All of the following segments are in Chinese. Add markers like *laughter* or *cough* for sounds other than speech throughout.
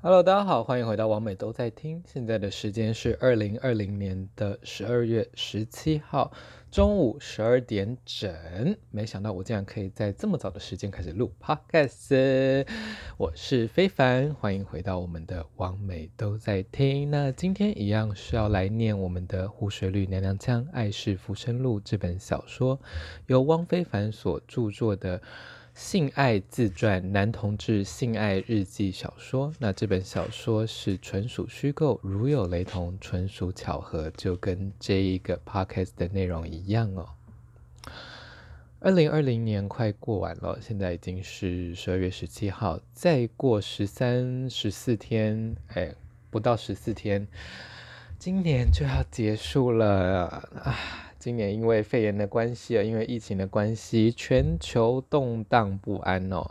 Hello，大家好，欢迎回到王美都在听。现在的时间是二零二零年的十二月十七号中午十二点整。没想到我竟然可以在这么早的时间开始录 Podcast。我是非凡，欢迎回到我们的王美都在听。那今天一样是要来念我们的《湖水绿娘娘腔爱是浮生路》这本小说，由汪非凡所著作的。性爱自传，男同志性爱日记小说。那这本小说是纯属虚构，如有雷同，纯属巧合，就跟这一个 podcast 的内容一样哦。二零二零年快过完了，现在已经是十二月十七号，再过十三、十四天，哎，不到十四天，今年就要结束了啊。今年因为肺炎的关系啊，因为疫情的关系，全球动荡不安哦，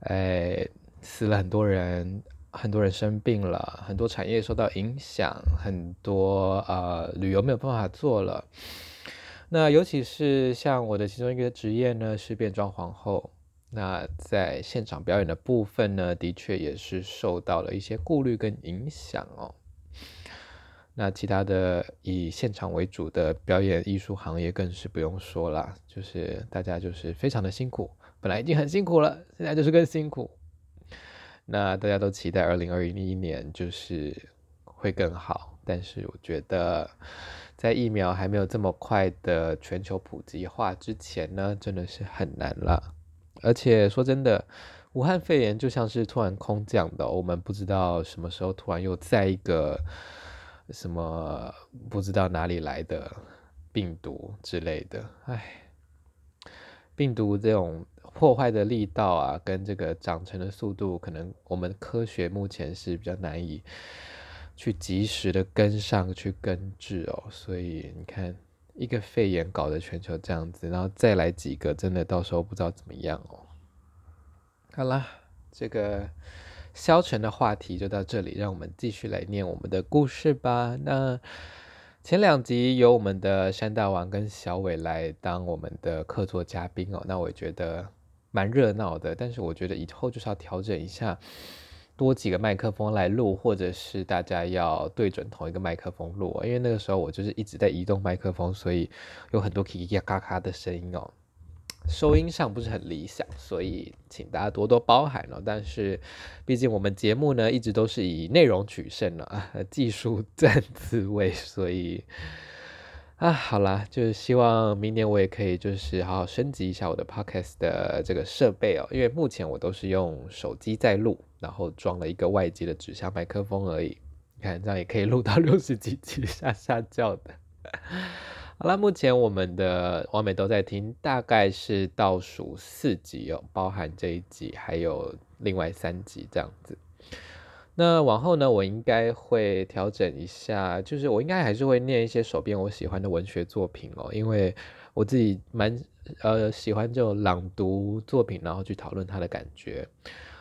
哎，死了很多人，很多人生病了，很多产业受到影响，很多呃旅游没有办法做了。那尤其是像我的其中一个职业呢，是变装皇后，那在现场表演的部分呢，的确也是受到了一些顾虑跟影响哦。那其他的以现场为主的表演艺术行业更是不用说了，就是大家就是非常的辛苦，本来已经很辛苦了，现在就是更辛苦。那大家都期待二零二一年就是会更好，但是我觉得在疫苗还没有这么快的全球普及化之前呢，真的是很难了。而且说真的，武汉肺炎就像是突然空降的，我们不知道什么时候突然又再一个。什么不知道哪里来的病毒之类的，哎，病毒这种破坏的力道啊，跟这个长成的速度，可能我们科学目前是比较难以去及时的跟上去根治哦。所以你看，一个肺炎搞得全球这样子，然后再来几个，真的到时候不知道怎么样哦。好啦，这个。消沉的话题就到这里，让我们继续来念我们的故事吧。那前两集由我们的山大王跟小伟来当我们的客座嘉宾哦，那我觉得蛮热闹的。但是我觉得以后就是要调整一下，多几个麦克风来录，或者是大家要对准同一个麦克风录，因为那个时候我就是一直在移动麦克风，所以有很多叽叽嘎嘎的声音哦。收音上不是很理想，所以请大家多多包涵了。但是，毕竟我们节目呢一直都是以内容取胜了啊，技术 *laughs* 占次位，所以啊，好啦，就是希望明年我也可以就是好好升级一下我的 podcast 的这个设备哦，因为目前我都是用手机在录，然后装了一个外接的指向麦克风而已。你看这样也可以录到 *laughs* 六十几集下下叫的。好了，目前我们的完美都在听，大概是倒数四集哦，包含这一集，还有另外三集这样子。那往后呢，我应该会调整一下，就是我应该还是会念一些手边我喜欢的文学作品哦，因为我自己蛮呃喜欢这种朗读作品，然后去讨论它的感觉，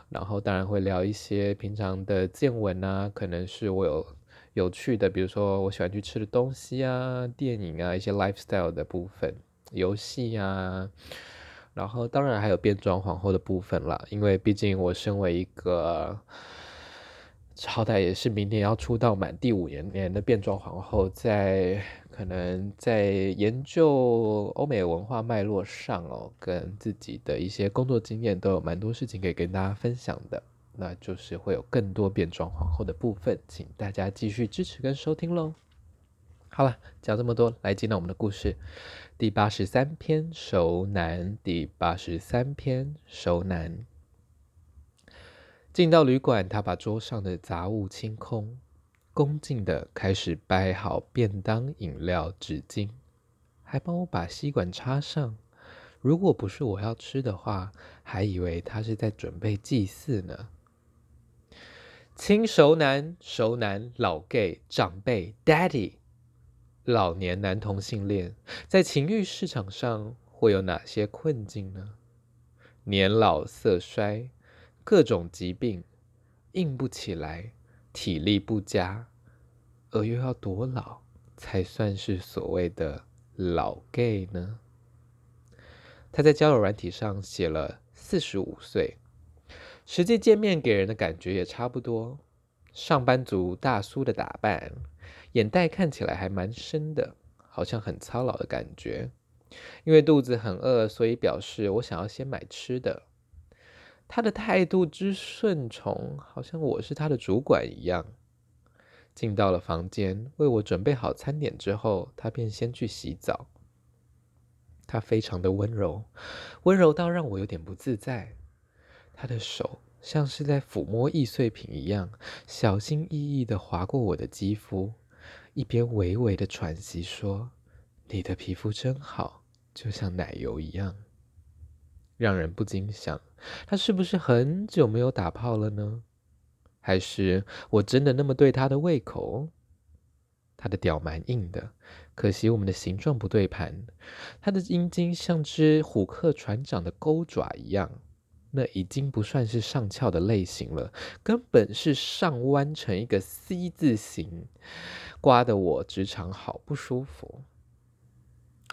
然后当然会聊一些平常的见闻啊，可能是我有。有趣的，比如说我喜欢去吃的东西啊，电影啊，一些 lifestyle 的部分，游戏啊，然后当然还有变装皇后的部分啦。因为毕竟我身为一个，好歹也是明年要出道满第五年年的变装皇后，在可能在研究欧美文化脉络上哦，跟自己的一些工作经验都有蛮多事情可以跟大家分享的。那就是会有更多变装皇后的部分，请大家继续支持跟收听喽。好了，讲这么多，来进到我们的故事，第八十三篇熟男，第八十三篇熟男。进到旅馆，他把桌上的杂物清空，恭敬的开始摆好便当、饮料、纸巾，还帮我把吸管插上。如果不是我要吃的话，还以为他是在准备祭祀呢。亲熟男、熟男、老 gay、长辈、daddy、老年男同性恋，在情欲市场上会有哪些困境呢？年老色衰，各种疾病，硬不起来，体力不佳，而又要多老才算是所谓的老 gay 呢？他在交友软体上写了四十五岁。实际见面给人的感觉也差不多，上班族大叔的打扮，眼袋看起来还蛮深的，好像很操劳的感觉。因为肚子很饿，所以表示我想要先买吃的。他的态度之顺从，好像我是他的主管一样。进到了房间，为我准备好餐点之后，他便先去洗澡。他非常的温柔，温柔到让我有点不自在。他的手像是在抚摸易碎品一样，小心翼翼地划过我的肌肤，一边微微的喘息说：“你的皮肤真好，就像奶油一样。”让人不禁想，他是不是很久没有打炮了呢？还是我真的那么对他的胃口？他的屌蛮硬的。可惜我们的形状不对盘，他的阴茎像只虎克船长的钩爪一样，那已经不算是上翘的类型了，根本是上弯成一个 C 字形，刮得我直肠好不舒服。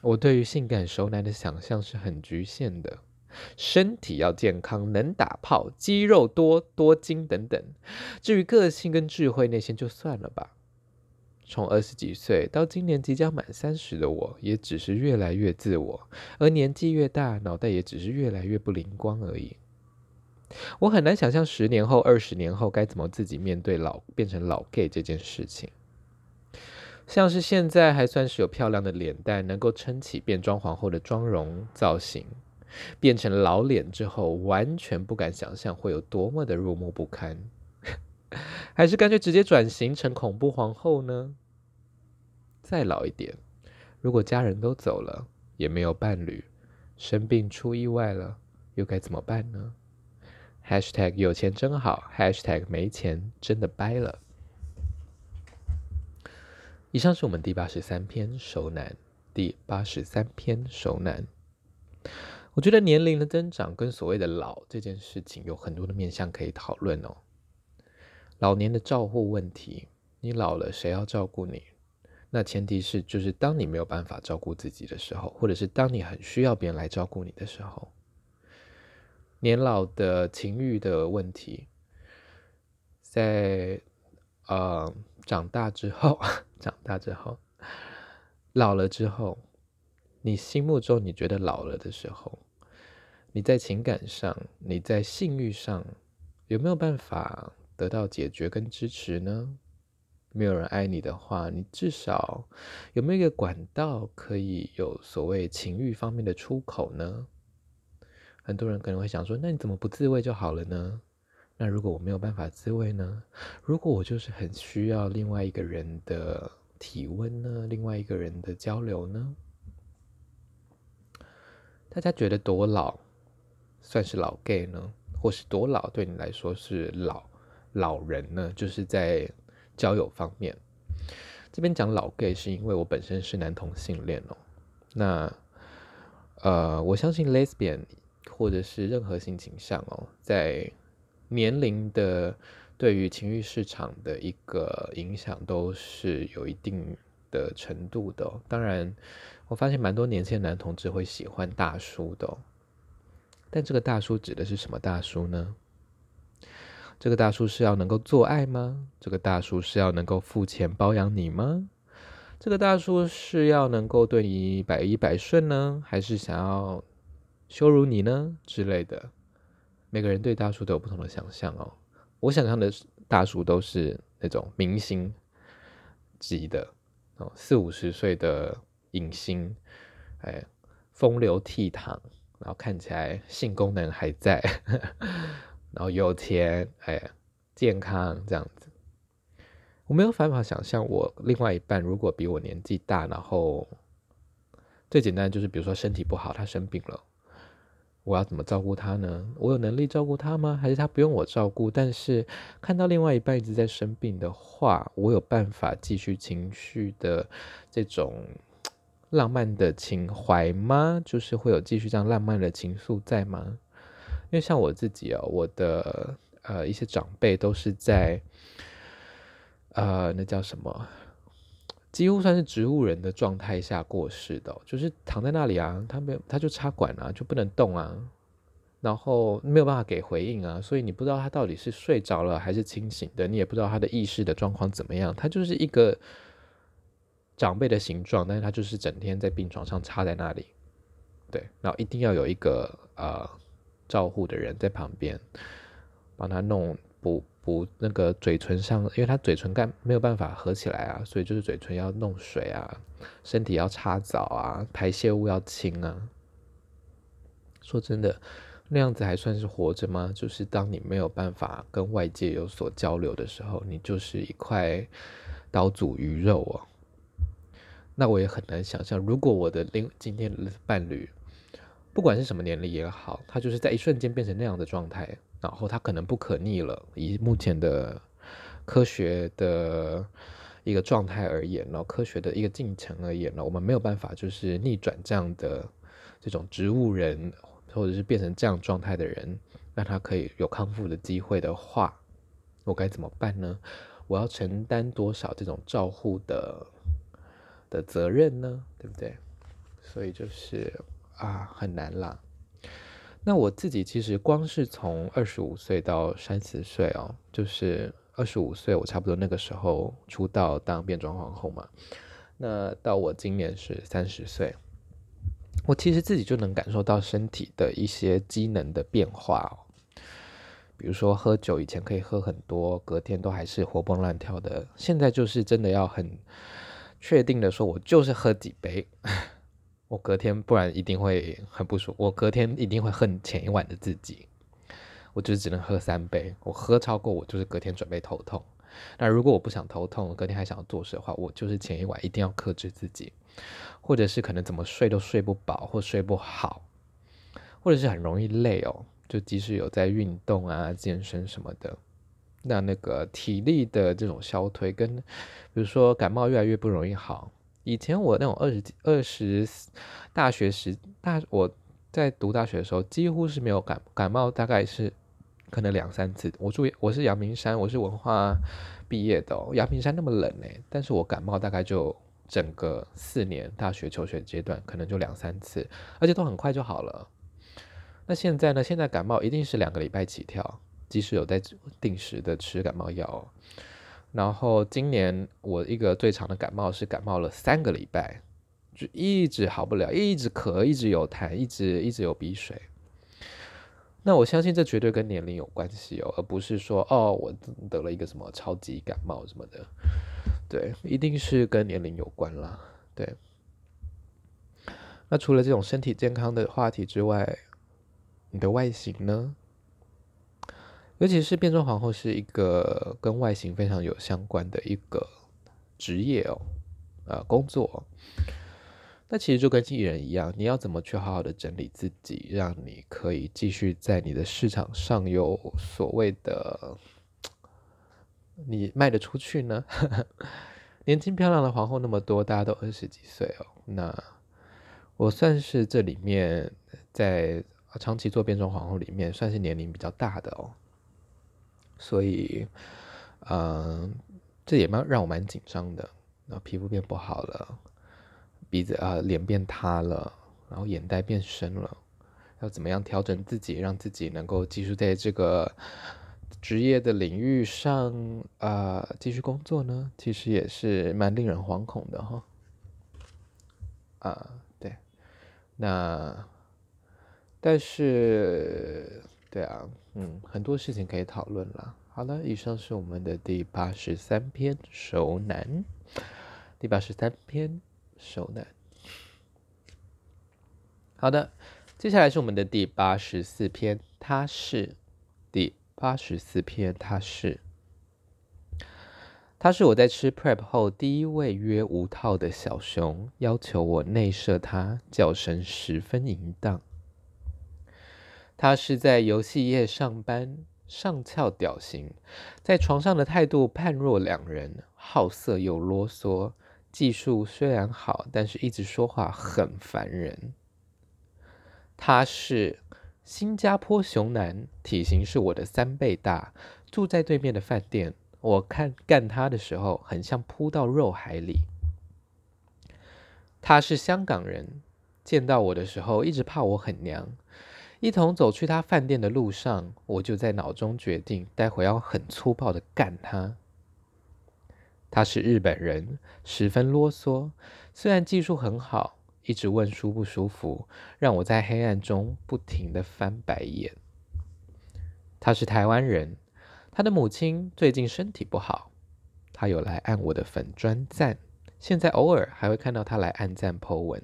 我对于性感熟男的想象是很局限的，身体要健康，能打炮，肌肉多，多金等等。至于个性跟智慧那些就算了吧。从二十几岁到今年即将满三十的我，也只是越来越自我，而年纪越大，脑袋也只是越来越不灵光而已。我很难想象十年后、二十年后该怎么自己面对老变成老 gay 这件事情。像是现在还算是有漂亮的脸蛋，能够撑起变装皇后的妆容造型，变成老脸之后，完全不敢想象会有多么的入目不堪。*laughs* 还是干脆直接转型成恐怖皇后呢？再老一点，如果家人都走了，也没有伴侣，生病出意外了，又该怎么办呢？# #hashtag 有钱真好 #hashtag #没钱真的掰了。以上是我们第八十三篇熟男，第八十三篇熟男。我觉得年龄的增长跟所谓的老这件事情有很多的面向可以讨论哦。老年的照护问题，你老了谁要照顾你？那前提是，就是当你没有办法照顾自己的时候，或者是当你很需要别人来照顾你的时候，年老的情欲的问题，在呃长大之后，*laughs* 长大之后，老了之后，你心目中你觉得老了的时候，你在情感上，你在性欲上，有没有办法？得到解决跟支持呢？没有人爱你的话，你至少有没有一个管道可以有所谓情欲方面的出口呢？很多人可能会想说，那你怎么不自慰就好了呢？那如果我没有办法自慰呢？如果我就是很需要另外一个人的体温呢？另外一个人的交流呢？大家觉得多老算是老 gay 呢？或是多老对你来说是老？老人呢，就是在交友方面，这边讲老 gay 是因为我本身是男同性恋哦。那呃，我相信 lesbian 或者是任何性倾向哦，在年龄的对于情欲市场的一个影响都是有一定的程度的。当然，我发现蛮多年轻男同志会喜欢大叔的，但这个大叔指的是什么大叔呢？这个大叔是要能够做爱吗？这个大叔是要能够付钱包养你吗？这个大叔是要能够对你百依百顺呢，还是想要羞辱你呢之类的？每个人对大叔都有不同的想象哦。我想象的大叔都是那种明星级的哦，四五十岁的影星，哎，风流倜傥，然后看起来性功能还在。*laughs* 然后有钱，哎，健康这样子，我没有办法想象我另外一半如果比我年纪大，然后最简单就是比如说身体不好，他生病了，我要怎么照顾他呢？我有能力照顾他吗？还是他不用我照顾？但是看到另外一半一直在生病的话，我有办法继续情绪的这种浪漫的情怀吗？就是会有继续这样浪漫的情愫在吗？因为像我自己哦，我的呃一些长辈都是在呃那叫什么，几乎算是植物人的状态下过世的，就是躺在那里啊，他没有他就插管啊，就不能动啊，然后没有办法给回应啊，所以你不知道他到底是睡着了还是清醒的，你也不知道他的意识的状况怎么样。他就是一个长辈的形状，但是他就是整天在病床上插在那里，对，然后一定要有一个呃照护的人在旁边帮他弄补补那个嘴唇上，因为他嘴唇干没有办法合起来啊，所以就是嘴唇要弄水啊，身体要擦澡啊，排泄物要清啊。说真的。那样子还算是活着吗？就是当你没有办法跟外界有所交流的时候，你就是一块刀俎鱼肉哦。那我也很难想象，如果我的另今天的伴侣，不管是什么年龄也好，他就是在一瞬间变成那样的状态，然后他可能不可逆了。以目前的科学的一个状态而言，然后科学的一个进程而言呢，我们没有办法就是逆转这样的这种植物人。或者是变成这样状态的人，让他可以有康复的机会的话，我该怎么办呢？我要承担多少这种照护的的责任呢？对不对？所以就是啊，很难啦。那我自己其实光是从二十五岁到三十岁哦，就是二十五岁，我差不多那个时候出道当变装皇后嘛。那到我今年是三十岁。我其实自己就能感受到身体的一些机能的变化哦，比如说喝酒，以前可以喝很多，隔天都还是活蹦乱跳的，现在就是真的要很确定的说，我就是喝几杯，我隔天不然一定会很不舒服，我隔天一定会恨前一晚的自己，我就只能喝三杯，我喝超过我就是隔天准备头痛。那如果我不想头痛，隔天还想要做事的话，我就是前一晚一定要克制自己，或者是可能怎么睡都睡不饱或睡不好，或者是很容易累哦。就即使有在运动啊、健身什么的，那那个体力的这种消退，跟比如说感冒越来越不容易好。以前我那种二十几、二十大学时大我在读大学的时候，几乎是没有感感冒，大概是。可能两三次。我住我是阳明山，我是文化毕业的。阳明山那么冷哎，但是我感冒大概就整个四年大学求学阶段，可能就两三次，而且都很快就好了。那现在呢？现在感冒一定是两个礼拜起跳，即使有在定时的吃感冒药。然后今年我一个最长的感冒是感冒了三个礼拜，就一直好不了，一直咳，一直有痰，一直一直有鼻水。那我相信这绝对跟年龄有关系哦，而不是说哦，我得了一个什么超级感冒什么的，对，一定是跟年龄有关啦。对。那除了这种身体健康的话题之外，你的外形呢？尤其是变装皇后是一个跟外形非常有相关的一个职业哦，呃，工作。那其实就跟艺人一样，你要怎么去好好的整理自己，让你可以继续在你的市场上有所谓的你卖得出去呢？*laughs* 年轻漂亮的皇后那么多，大家都二十几岁哦。那我算是这里面在长期做变装皇后里面算是年龄比较大的哦，所以，嗯，这也蛮让我蛮紧张的。然后皮肤变不好了。鼻子啊，脸变塌了，然后眼袋变深了，要怎么样调整自己，让自己能够继续在这个职业的领域上啊、继续工作呢？其实也是蛮令人惶恐的哈。啊、对，那但是对啊，嗯，很多事情可以讨论了。好了，以上是我们的第八十三篇熟男，第八十三篇。熟男，好的，接下来是我们的第八十四篇，他是第八十四篇，他是，他是我在吃 Prep 后第一位约无套的小熊，要求我内射他，叫声十分淫荡。他是在游戏业上班，上翘屌型，在床上的态度判若两人，好色又啰嗦。技术虽然好，但是一直说话很烦人。他是新加坡熊男，体型是我的三倍大，住在对面的饭店。我看干他的时候，很像扑到肉海里。他是香港人，见到我的时候一直怕我很娘，一同走去他饭店的路上，我就在脑中决定，待会要很粗暴的干他。他是日本人，十分啰嗦，虽然技术很好，一直问舒不舒服，让我在黑暗中不停的翻白眼。他是台湾人，他的母亲最近身体不好，他有来按我的粉专赞，现在偶尔还会看到他来按赞 po 文。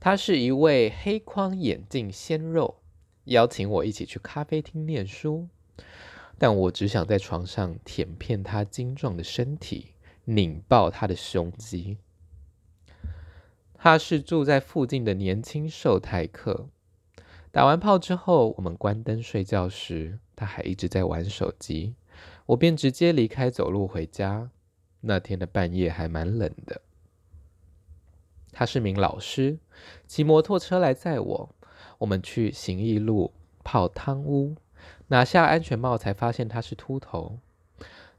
他是一位黑框眼镜鲜肉，邀请我一起去咖啡厅念书。但我只想在床上舔遍他精壮的身体，拧爆他的胸肌。他是住在附近的年轻瘦台客。打完炮之后，我们关灯睡觉时，他还一直在玩手机，我便直接离开，走路回家。那天的半夜还蛮冷的。他是名老师，骑摩托车来载我。我们去行义路泡汤屋。拿下安全帽，才发现他是秃头。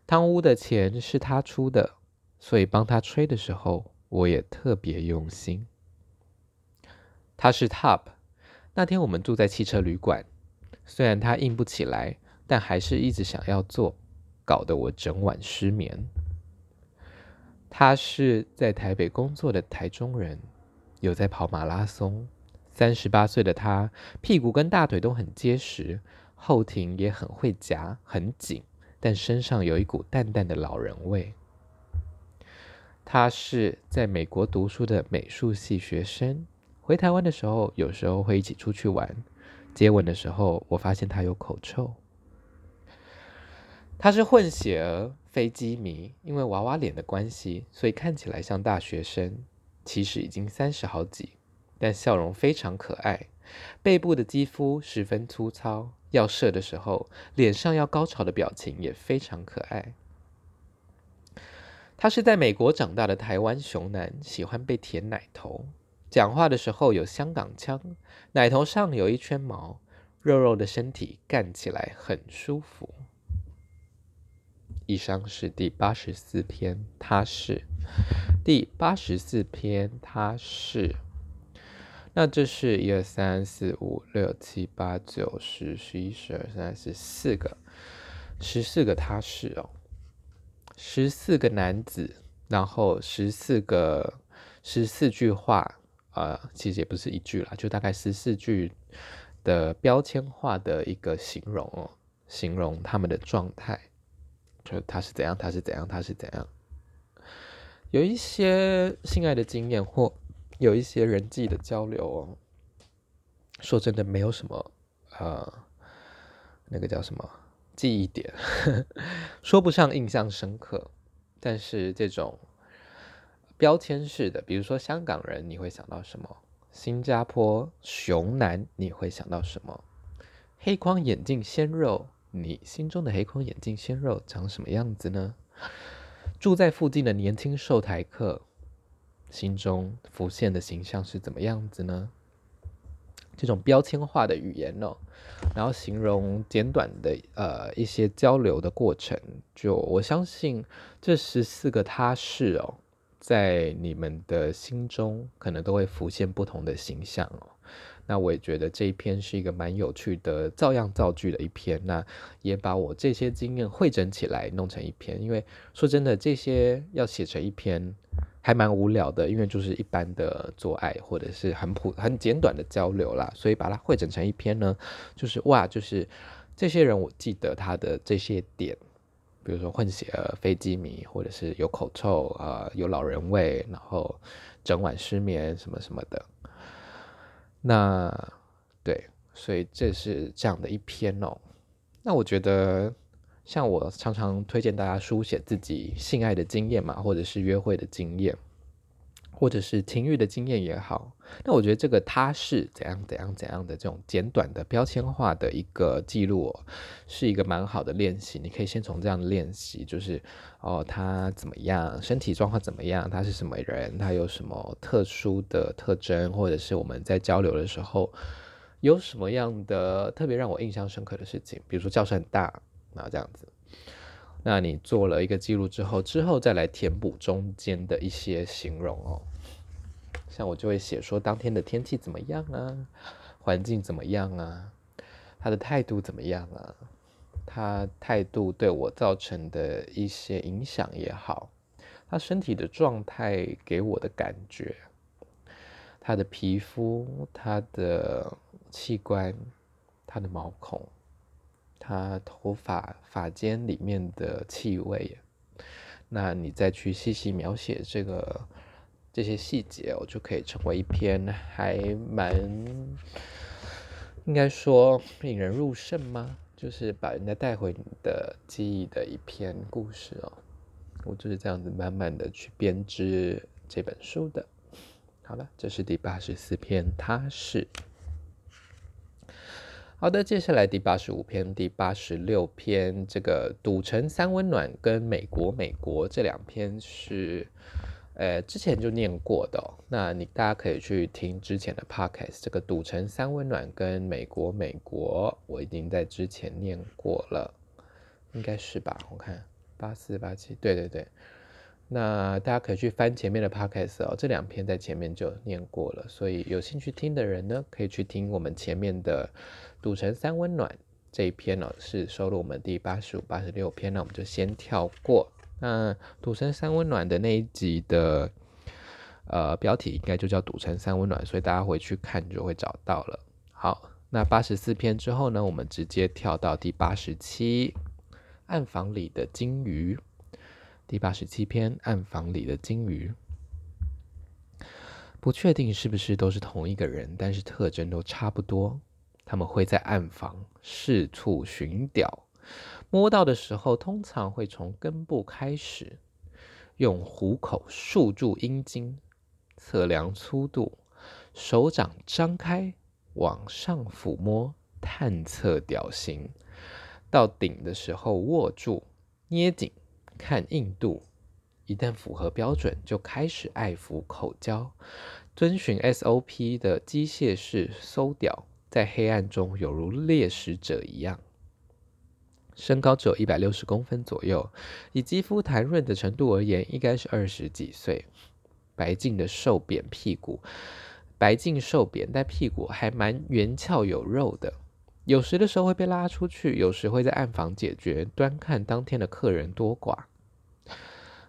汤屋的钱是他出的，所以帮他吹的时候，我也特别用心。他是 Top，那天我们住在汽车旅馆，虽然他硬不起来，但还是一直想要做，搞得我整晚失眠。他是在台北工作的台中人，有在跑马拉松。三十八岁的他，屁股跟大腿都很结实。后庭也很会夹，很紧，但身上有一股淡淡的老人味。他是在美国读书的美术系学生，回台湾的时候，有时候会一起出去玩。接吻的时候，我发现他有口臭。他是混血儿，飞机迷，因为娃娃脸的关系，所以看起来像大学生，其实已经三十好几，但笑容非常可爱。背部的肌肤十分粗糙。要射的时候，脸上要高潮的表情也非常可爱。他是在美国长大的台湾熊男，喜欢被舔奶头，讲话的时候有香港腔，奶头上有一圈毛，肉肉的身体干起来很舒服。以上是第八十四篇，他是第八十四篇，他是。那这是一二三四五六七八九十十一十二三十四个，十四个他是哦，十四个男子，然后十四个十四句话，呃，其实也不是一句啦，就大概十四句的标签化的一个形容哦，形容他们的状态，就他是怎样，他是怎样，他是怎样，有一些性爱的经验或。有一些人际的交流哦，说真的没有什么，呃，那个叫什么记忆点，*laughs* 说不上印象深刻。但是这种标签式的，比如说香港人，你会想到什么？新加坡熊男，你会想到什么？黑框眼镜鲜肉，你心中的黑框眼镜鲜肉长什么样子呢？住在附近的年轻瘦台客。心中浮现的形象是怎么样子呢？这种标签化的语言哦，然后形容简短的呃一些交流的过程，就我相信这十四个他是哦，在你们的心中可能都会浮现不同的形象哦。那我也觉得这一篇是一个蛮有趣的照样造句的一篇，那也把我这些经验汇整起来弄成一篇。因为说真的，这些要写成一篇。还蛮无聊的，因为就是一般的做爱或者是很普很简短的交流啦，所以把它汇整成一篇呢，就是哇，就是这些人我记得他的这些点，比如说混血、飞机迷，或者是有口臭啊、呃，有老人味，然后整晚失眠什么什么的。那对，所以这是这样的一篇哦。那我觉得。像我常常推荐大家书写自己性爱的经验嘛，或者是约会的经验，或者是情欲的经验也好。那我觉得这个他是怎样怎样怎样的这种简短的标签化的一个记录，是一个蛮好的练习。你可以先从这样练习，就是哦，他怎么样，身体状况怎么样，他是什么人，他有什么特殊的特征，或者是我们在交流的时候有什么样的特别让我印象深刻的事情，比如说叫声很大。那这样子，那你做了一个记录之后，之后再来填补中间的一些形容哦。像我就会写说当天的天气怎么样啊，环境怎么样啊？他的态度怎么样啊？他态度对我造成的一些影响也好，他身体的状态给我的感觉，他的皮肤、他的器官、他的毛孔、他头发发间里面的气味，那你再去细细描写这个这些细节，我就可以成为一篇还蛮。应该说引人入胜吗？就是把人家带回你的记忆的一篇故事哦。我就是这样子慢慢的去编织这本书的。好了，这是第八十四篇，他是。好的，接下来第八十五篇、第八十六篇，这个赌城三温暖跟美国美国这两篇是。呃，之前就念过的，那你大家可以去听之前的 podcast，这个赌城三温暖跟美国美国，我已经在之前念过了，应该是吧？我看八四八七，对对对，那大家可以去翻前面的 podcast 哦，这两篇在前面就念过了，所以有兴趣听的人呢，可以去听我们前面的赌城三温暖这一篇哦，是收录我们第八十五、八十六篇，那我们就先跳过。那赌神三温暖的那一集的呃标题应该就叫赌城三温暖，所以大家回去看就会找到了。好，那八十四篇之后呢，我们直接跳到第八十七暗房里的金鱼。第八十七篇暗房里的金鱼，不确定是不是都是同一个人，但是特征都差不多。他们会在暗房四处寻屌。摸到的时候，通常会从根部开始，用虎口束住阴茎，测量粗度，手掌张开，往上抚摸，探测屌型。到顶的时候握住，捏紧，看硬度。一旦符合标准，就开始爱抚口交，遵循 SOP 的机械式搜屌，在黑暗中有如猎食者一样。身高只有一百六十公分左右，以肌肤弹润的程度而言，应该是二十几岁。白净的瘦扁屁股，白净瘦扁，但屁股还蛮圆翘有肉的。有时的时候会被拉出去，有时会在暗房解决，端看当天的客人多寡。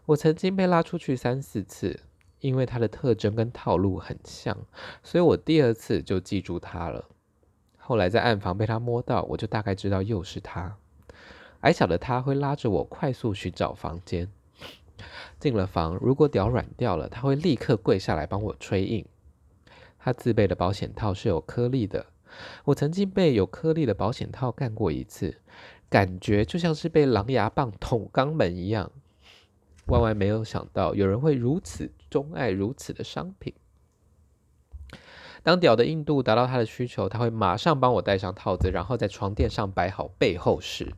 我曾经被拉出去三四次，因为他的特征跟套路很像，所以我第二次就记住他了。后来在暗房被他摸到，我就大概知道又是他。矮小的他会拉着我快速寻找房间。进了房，如果屌软掉了，他会立刻跪下来帮我吹硬。他自备的保险套是有颗粒的，我曾经被有颗粒的保险套干过一次，感觉就像是被狼牙棒捅肛门一样。万万没有想到有人会如此钟爱如此的商品。当屌的硬度达到他的需求，他会马上帮我戴上套子，然后在床垫上摆好背后式。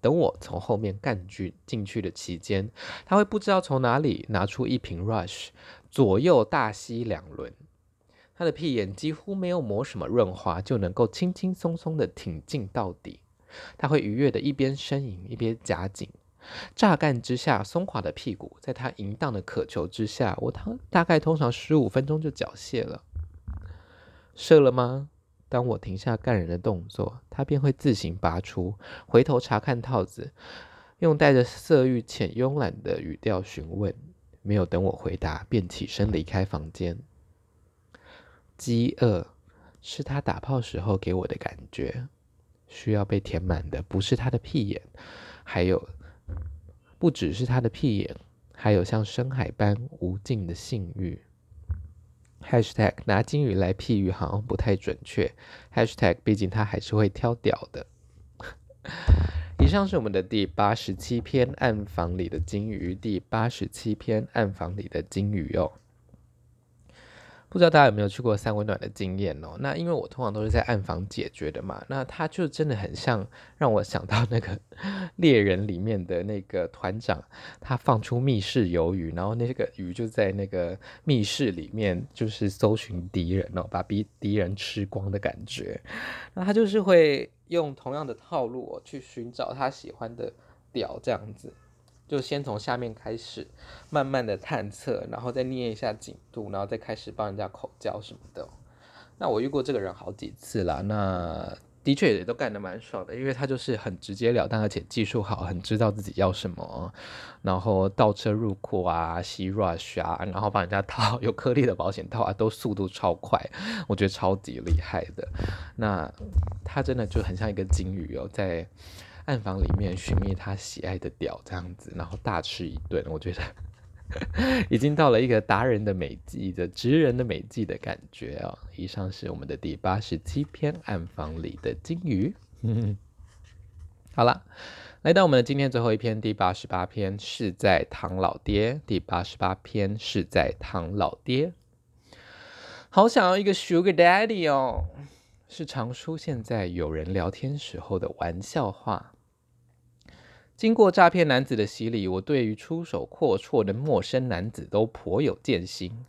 等我从后面干去进去的期间，他会不知道从哪里拿出一瓶 Rush，左右大吸两轮。他的屁眼几乎没有抹什么润滑，就能够轻轻松松的挺进到底。他会愉悦的一边呻吟一边夹紧，榨干之下松垮的屁股，在他淫荡的渴求之下，我大大概通常十五分钟就缴械了。射了吗？当我停下干人的动作，他便会自行拔出，回头查看套子，用带着色欲且慵懒的语调询问。没有等我回答，便起身离开房间。饥饿是他打炮时候给我的感觉，需要被填满的不是他的屁眼，还有不只是他的屁眼，还有像深海般无尽的性欲。Hashtag 拿金鱼来譬喻好像不太准确。Hashtag 毕竟它还是会挑屌的。*laughs* 以上是我们的第八十七篇暗房里的金鱼，第八十七篇暗房里的金鱼哦。不知道大家有没有去过三温暖的经验哦？那因为我通常都是在暗房解决的嘛，那他就真的很像让我想到那个猎人里面的那个团长，他放出密室鱿鱼，然后那个鱼就在那个密室里面就是搜寻敌人哦，把敌敌人吃光的感觉。那他就是会用同样的套路哦，去寻找他喜欢的屌这样子。就先从下面开始，慢慢的探测，然后再捏一下紧度，然后再开始帮人家口交什么的。那我遇过这个人好几次啦，那。的确也都干得蛮爽的，因为他就是很直截了当，而且技术好，很知道自己要什么，然后倒车入库啊，吸 rush 啊，然后帮人家套 *laughs* 有颗粒的保险套啊，都速度超快，我觉得超级厉害的。那他真的就很像一个金鱼哦，在暗房里面寻觅他喜爱的屌这样子，然后大吃一顿，我觉得。*laughs* 已经到了一个达人的美技的职人的美技的感觉、哦！以上是我们的第八十七篇暗房里的金鱼。好了，来到我们的今天最后一篇第八十八篇，是在唐老爹。第八十八篇是在唐老爹。好想要一个 Sugar Daddy 哦，是常出现在有人聊天时候的玩笑话。经过诈骗男子的洗礼，我对于出手阔绰的陌生男子都颇有戒心。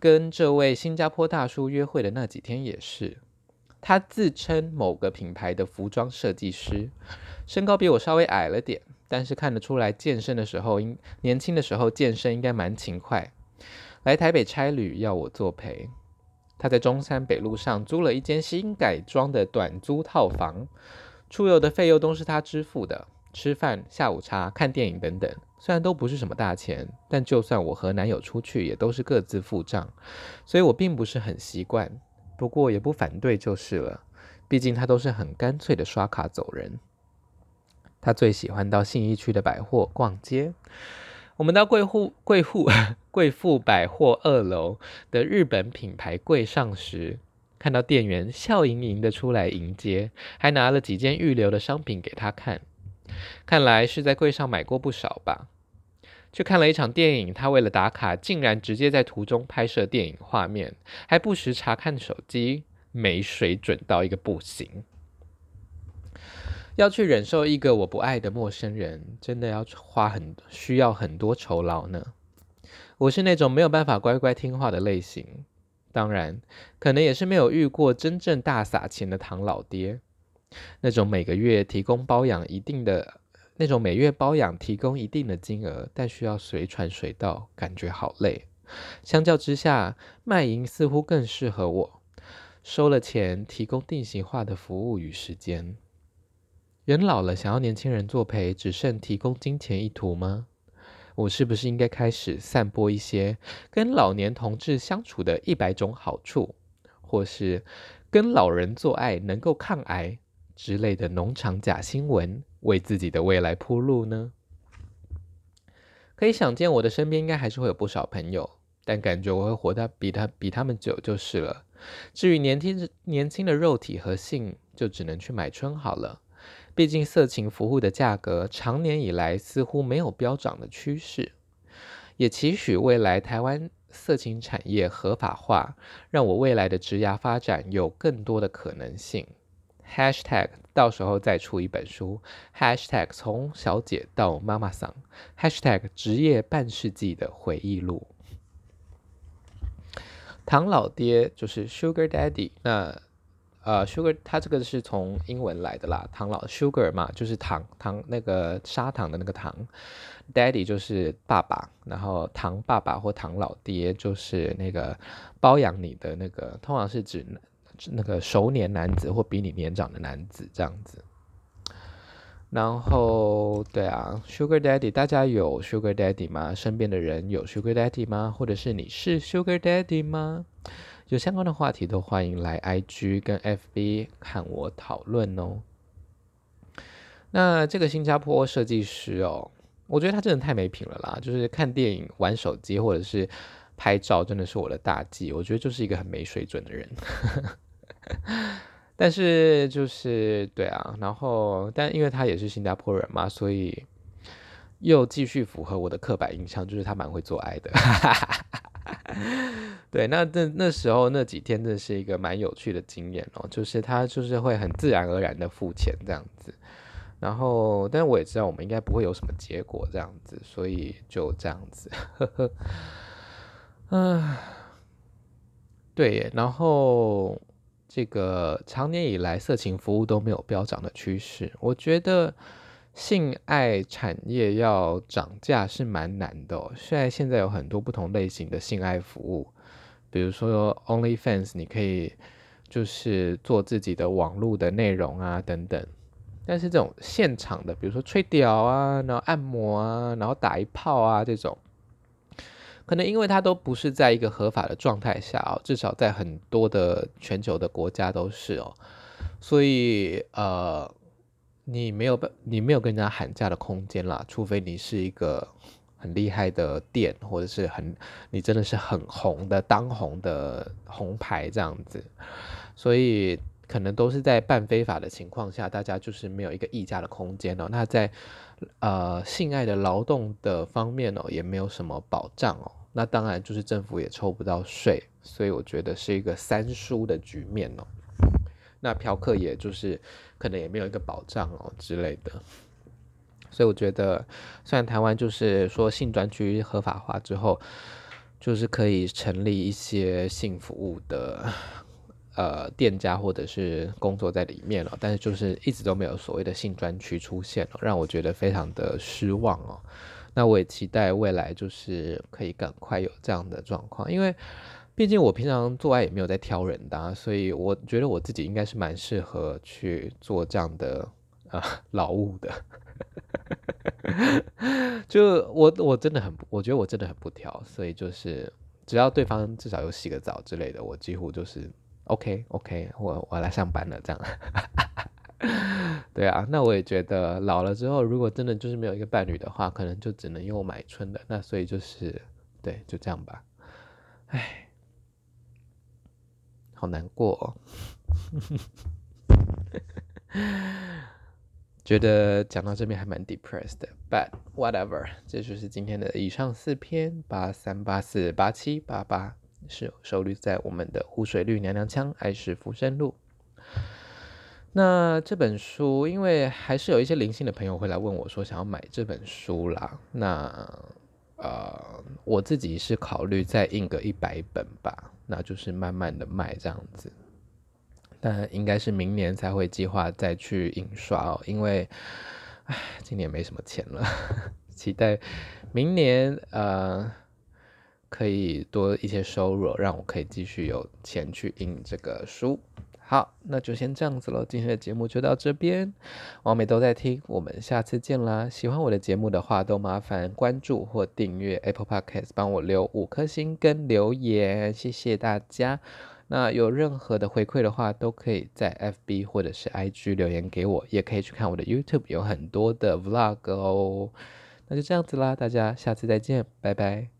跟这位新加坡大叔约会的那几天也是，他自称某个品牌的服装设计师，身高比我稍微矮了点，但是看得出来健身的时候，应年轻的时候健身应该蛮勤快。来台北差旅要我作陪，他在中山北路上租了一间新改装的短租套房，出游的费用都是他支付的。吃饭、下午茶、看电影等等，虽然都不是什么大钱，但就算我和男友出去，也都是各自付账，所以我并不是很习惯，不过也不反对就是了。毕竟他都是很干脆的刷卡走人。他最喜欢到信义区的百货逛街。我们到贵妇贵妇 *laughs* 贵妇百货二楼的日本品牌柜上时，看到店员笑盈盈的出来迎接，还拿了几件预留的商品给他看。看来是在柜上买过不少吧。去看了一场电影，他为了打卡，竟然直接在途中拍摄电影画面，还不时查看手机，没水准到一个不行。要去忍受一个我不爱的陌生人，真的要花很需要很多酬劳呢。我是那种没有办法乖乖听话的类型，当然，可能也是没有遇过真正大撒钱的唐老爹。那种每个月提供包养一定的，那种每月包养提供一定的金额，但需要随传随到，感觉好累。相较之下，卖淫似乎更适合我，收了钱提供定型化的服务与时间。人老了，想要年轻人作陪，只剩提供金钱一途吗？我是不是应该开始散播一些跟老年同志相处的一百种好处，或是跟老人做爱能够抗癌？之类的农场假新闻，为自己的未来铺路呢？可以想见，我的身边应该还是会有不少朋友，但感觉我会活得比他比他们久就是了。至于年轻年轻的肉体和性，就只能去买春好了。毕竟色情服务的价格，长年以来似乎没有飙涨的趋势。也期许未来台湾色情产业合法化，让我未来的职涯发展有更多的可能性。Hashtag 到时候再出一本书。Hashtag 从小姐到妈妈桑。Hashtag 职业半世纪的回忆录。唐老爹就是 Sugar Daddy 那。呃，Sugar 它这个是从英文来的啦。唐老 Sugar 嘛，就是糖糖那个砂糖的那个糖。Daddy 就是爸爸，然后唐爸爸或唐老爹就是那个包养你的那个，通常是指。那个熟年男子或比你年长的男子这样子，然后对啊，Sugar Daddy，大家有 Sugar Daddy 吗？身边的人有 Sugar Daddy 吗？或者是你是 Sugar Daddy 吗？有相关的话题都欢迎来 IG 跟 FB 看我讨论哦。那这个新加坡设计师哦，我觉得他真的太没品了啦！就是看电影、玩手机或者是拍照，真的是我的大忌。我觉得就是一个很没水准的人。*laughs* 但是就是对啊，然后但因为他也是新加坡人嘛，所以又继续符合我的刻板印象，就是他蛮会做爱的。*laughs* 对，那那那时候那几天真是一个蛮有趣的经验哦，就是他就是会很自然而然的付钱这样子，然后但我也知道我们应该不会有什么结果这样子，所以就这样子。*laughs* 嗯，对，然后。这个长年以来色情服务都没有飙涨的趋势，我觉得性爱产业要涨价是蛮难的哦。虽然现在有很多不同类型的性爱服务，比如说 OnlyFans，你可以就是做自己的网络的内容啊等等。但是这种现场的，比如说吹屌啊，然后按摩啊，然后打一炮啊这种，可能因为它都不是在一个合法的状态下哦，至少在很多的全球的国家都是哦，所以呃，你没有办你没有跟人家喊价的空间啦，除非你是一个很厉害的店，或者是很你真的是很红的当红的红牌这样子，所以。可能都是在半非法的情况下，大家就是没有一个议价的空间哦。那在呃性爱的劳动的方面哦，也没有什么保障哦。那当然就是政府也抽不到税，所以我觉得是一个三输的局面哦。那嫖客也就是可能也没有一个保障哦之类的。所以我觉得，虽然台湾就是说性专区合法化之后，就是可以成立一些性服务的。呃，店家或者是工作在里面了，但是就是一直都没有所谓的性专区出现了，让我觉得非常的失望哦。那我也期待未来就是可以赶快有这样的状况，因为毕竟我平常做爱也没有在挑人的啊，所以我觉得我自己应该是蛮适合去做这样的呃劳务的。*laughs* 就我我真的很，我觉得我真的很不挑，所以就是只要对方至少有洗个澡之类的，我几乎就是。OK OK，我我来上班了，这样。*laughs* 对啊，那我也觉得老了之后，如果真的就是没有一个伴侣的话，可能就只能用买春的。那所以就是，对，就这样吧。唉，好难过哦。*laughs* 觉得讲到这边还蛮 depressed。But whatever，这就是今天的以上四篇八三八四八七八八。是收录在我们的湖水绿娘娘腔爱是浮生路。那这本书，因为还是有一些灵性的朋友会来问我说想要买这本书啦。那呃，我自己是考虑再印个一百本吧，那就是慢慢的卖这样子。但应该是明年才会计划再去印刷哦，因为唉，今年没什么钱了，*laughs* 期待明年呃。可以多一些收入，让我可以继续有钱去印这个书。好，那就先这样子喽。今天的节目就到这边，王美都在听，我们下次见啦。喜欢我的节目的话，都麻烦关注或订阅 Apple Podcast，帮我留五颗星跟留言，谢谢大家。那有任何的回馈的话，都可以在 FB 或者是 IG 留言给我，也可以去看我的 YouTube，有很多的 Vlog 哦。那就这样子啦，大家下次再见，拜拜。